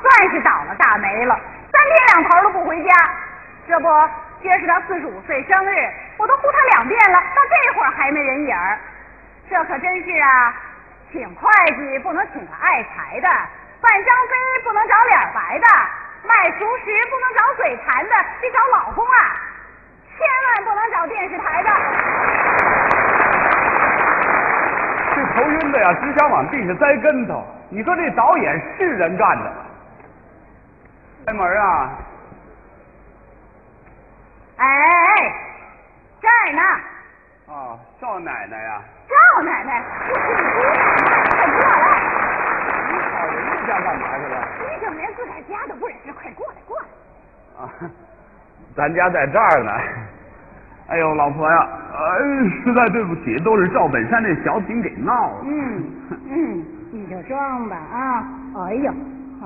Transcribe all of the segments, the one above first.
算是倒了大霉了，三天两头都不回家。这不，今儿是他四十五岁生日，我都呼他两遍了，到这会儿还没人影儿。这可真是啊，请会计不能请个爱财的，办张飞不能找脸白的，卖熟食不能找嘴馋的，得找老公啊，千万不能找电视台的。这头晕的呀，只想往地下栽跟头。你说这导演是人干的？开门啊！哎，这儿呢，哦，赵奶奶呀，赵奶奶，我是你姑奶奶，快过来！你跑人家家干嘛去了？你怎么连自个儿家都不认识？快过来，过来！啊，咱家在这儿呢。哎呦，老婆呀，哎，实在对不起，都是赵本山那小品给闹的。嗯嗯，你就装吧啊！哎呦，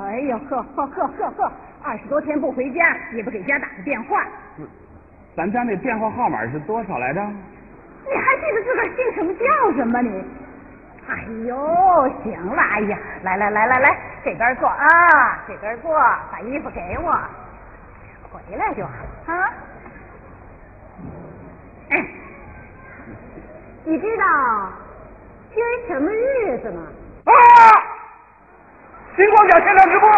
哎呦，呵呵呵呵呵，二十多天不回家，也不给家打个电话，咱家那电话号码是多少来着？你还记得自个儿姓什么叫什么你？哎呦，行了，哎呀，来来来来来，这边坐啊，这边坐，把衣服给我，回来就好啊。哎，你知道今儿什么日子吗？啊！星光奖现场直播。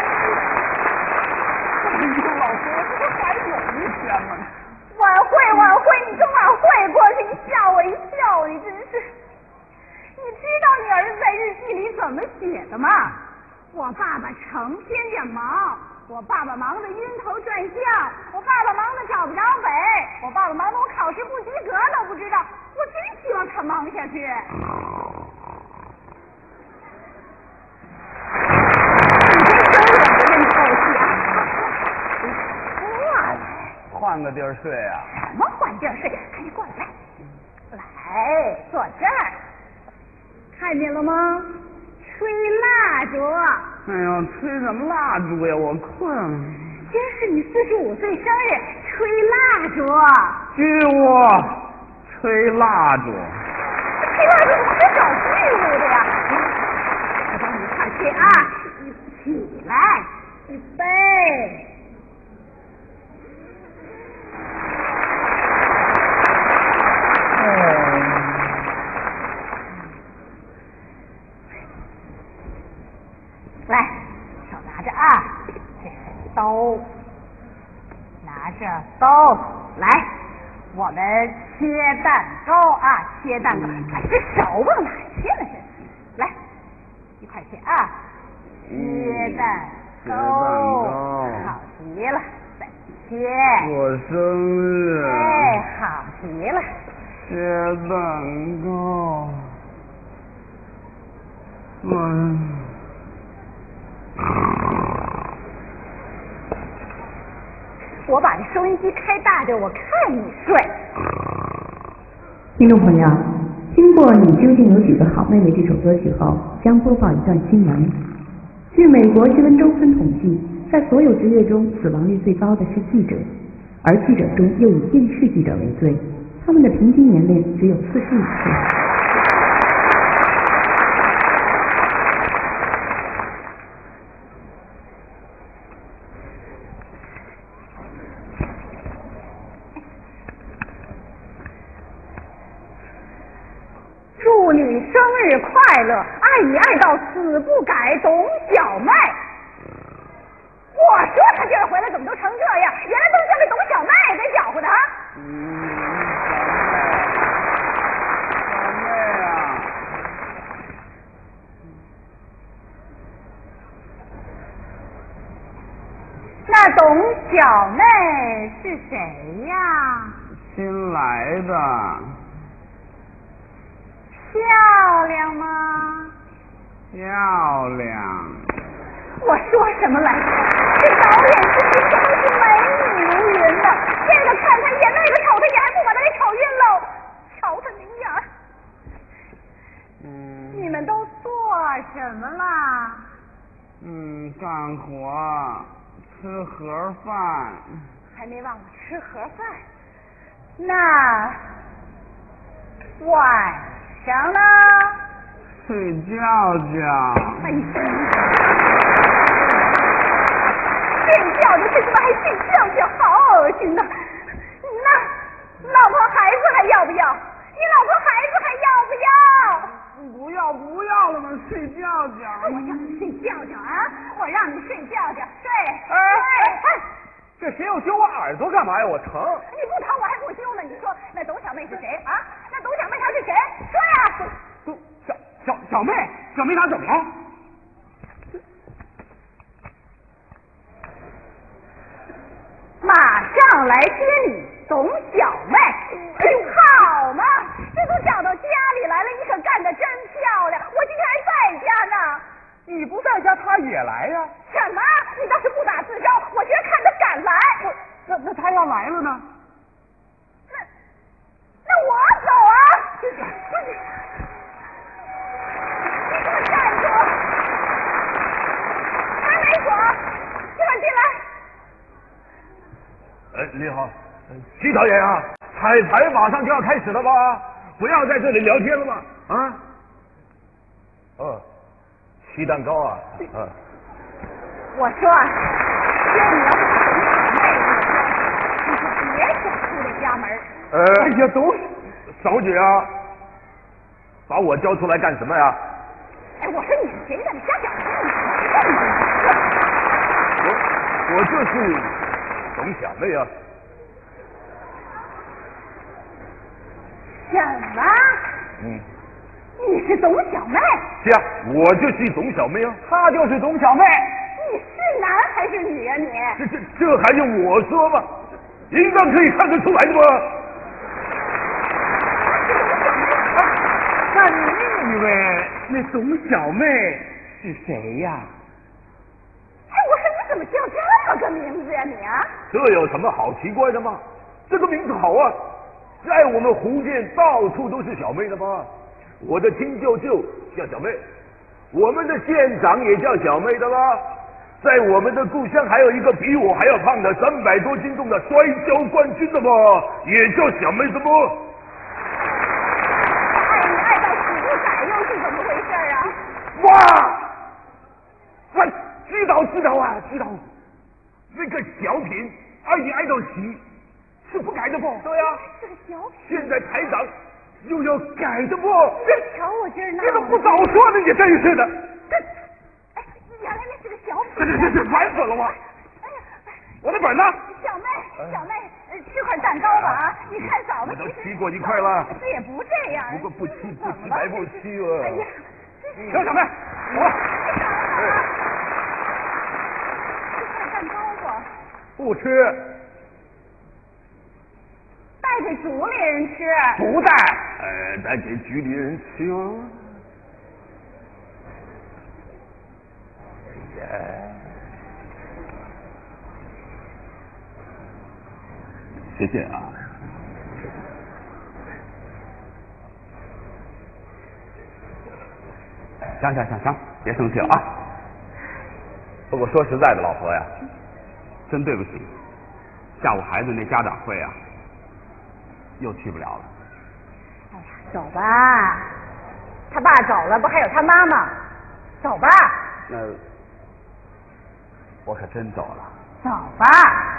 哎呦，老婆，这不还有一天吗？晚会，晚会，你跟晚会过去，你吓我一跳，你真是。你知道你儿子在日记里怎么写的吗？我爸爸成天的忙，我爸爸忙得晕头转向，我爸爸忙得找不着北，我爸爸忙得我考试不及格都不知道。我真希望他忙下去。你这生我不认透气啊！过来。换个地儿睡啊？什么换地儿睡？赶紧过来，来，来，坐这儿，看见了吗？吹蜡烛，哎呀，吹什么蜡烛呀？我困了。今儿是你四十五岁生日，吹蜡烛，巨物吹蜡烛。吹蜡烛不是找巨物的呀！我帮你一块儿吹啊！起来，预备。来，手拿着啊，这是刀，拿着刀来，我们切蛋糕啊，切蛋糕，哎，这手往哪切了？这来，一块切啊，切蛋糕好极了，再切，我生日。哎，好极了，切蛋糕。嗯。我把这收音机开大点，我看你睡。听众朋友，听过《你究竟有几个好妹妹》这首歌曲后，将播报一段新闻。据美国新闻周刊统计，在所有职业中，死亡率最高的是记者，而记者中又以电视记者为最，他们的平均年龄只有四十五岁。祝你生日快乐，爱你爱到死不改，董小麦。我说他今儿回来怎么都成这样？原来都是这董小麦给搅和的啊！嗯，小妹，小妹啊，那董小妹是谁呀？新来的，漂亮吗？漂亮。我说什么来着？这导演真是真是美女如云呐！这个看他一眼，那个瞅他一眼，还不把他给瞅晕喽？瞧他那样儿，嗯你们都做什么啦？嗯，干活，吃盒饭。还没忘了吃盒饭。那晚上呢？睡觉觉。哎呀！睡觉觉，还睡觉觉好恶心呐！那老婆孩子还要不要？你老婆孩子还要不要？不要不要了嘛？睡觉觉。我让你睡觉觉啊！我让你睡觉觉，睡。哎哎，这谁又揪我耳朵干嘛呀？我疼。你不疼我还不揪呢？你说那董小妹是谁啊？那董小妹她是谁？说呀！董小小小妹，小妹她怎么了？马上来接你，董小妹。好嘛，这都找到家里来了，你可干得真漂亮！我今天还在家呢。你不在家，他也来呀？什么？你倒是不打自招！我今儿看他敢来。我那那他要来了呢？那那我走啊！你给我站住！开门锁，一会儿进来。哎，你好，徐导演啊，彩排马上就要开始了吧？不要在这里聊天了吧？啊？哦，鸡蛋糕啊，嗯。我说，今儿你妹你就别想出这家门。呃，哎呀，都少姐啊，把我叫出来干什么呀？哎，我说你是谁的？你瞎讲什么？我我就是董小妹啊。什么？嗯，你是董小妹？是啊，我就是董小妹啊，她就是董小妹。你是男还是女啊你？这这这还用我说吗？应当可以看得出来的吧？那你以为那董小妹是谁呀？哎，我说你怎么叫这么个名字呀你啊？这有什么好奇怪的吗？这个名字好啊，在我们福建到处都是小妹的嘛。我的亲舅舅叫小妹，我们的县长也叫小妹的啦。在我们的故乡还有一个比我还要胖的三百多斤重的摔跤冠军的嘛，也叫小妹的嘛。爱你爱到死不改又是怎么回事啊？哇！我知道知道啊，知道。那个小品爱你爱到死是不改的不？对呀、这个小品，现在台长又要改的不？这瞧我今儿闹的你怎么不早说呢？你真是的！这，哎，原来那是个小这品。这这这烦死了我！哎呀，我的本呢？小妹，小妹，呃吃块蛋糕吧啊！你看嫂子我都吃过一块了这也不这样。不过不吃不怎么了吃白不吃啊哎呀，这是小小妹，走吧。吃块蛋糕吧，不吃，族里人吃。不带。呃，带给局里人吃哦。谢谢啊。行行行行，别生气了啊！不过说实在的，老婆呀，真对不起，下午孩子那家长会啊，又去不了了。哎呀，走吧，他爸走了，不还有他妈吗？走吧，那我可真走了。走吧。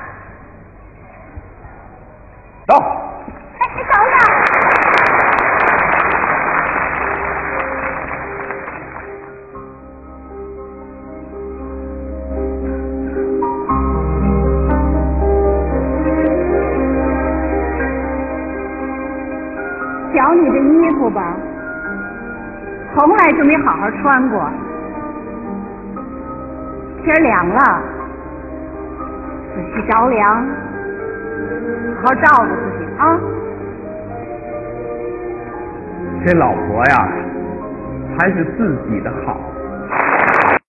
从来就没好好穿过。天凉了，仔细着凉，好好照顾自己啊。这老婆呀，还是自己的好。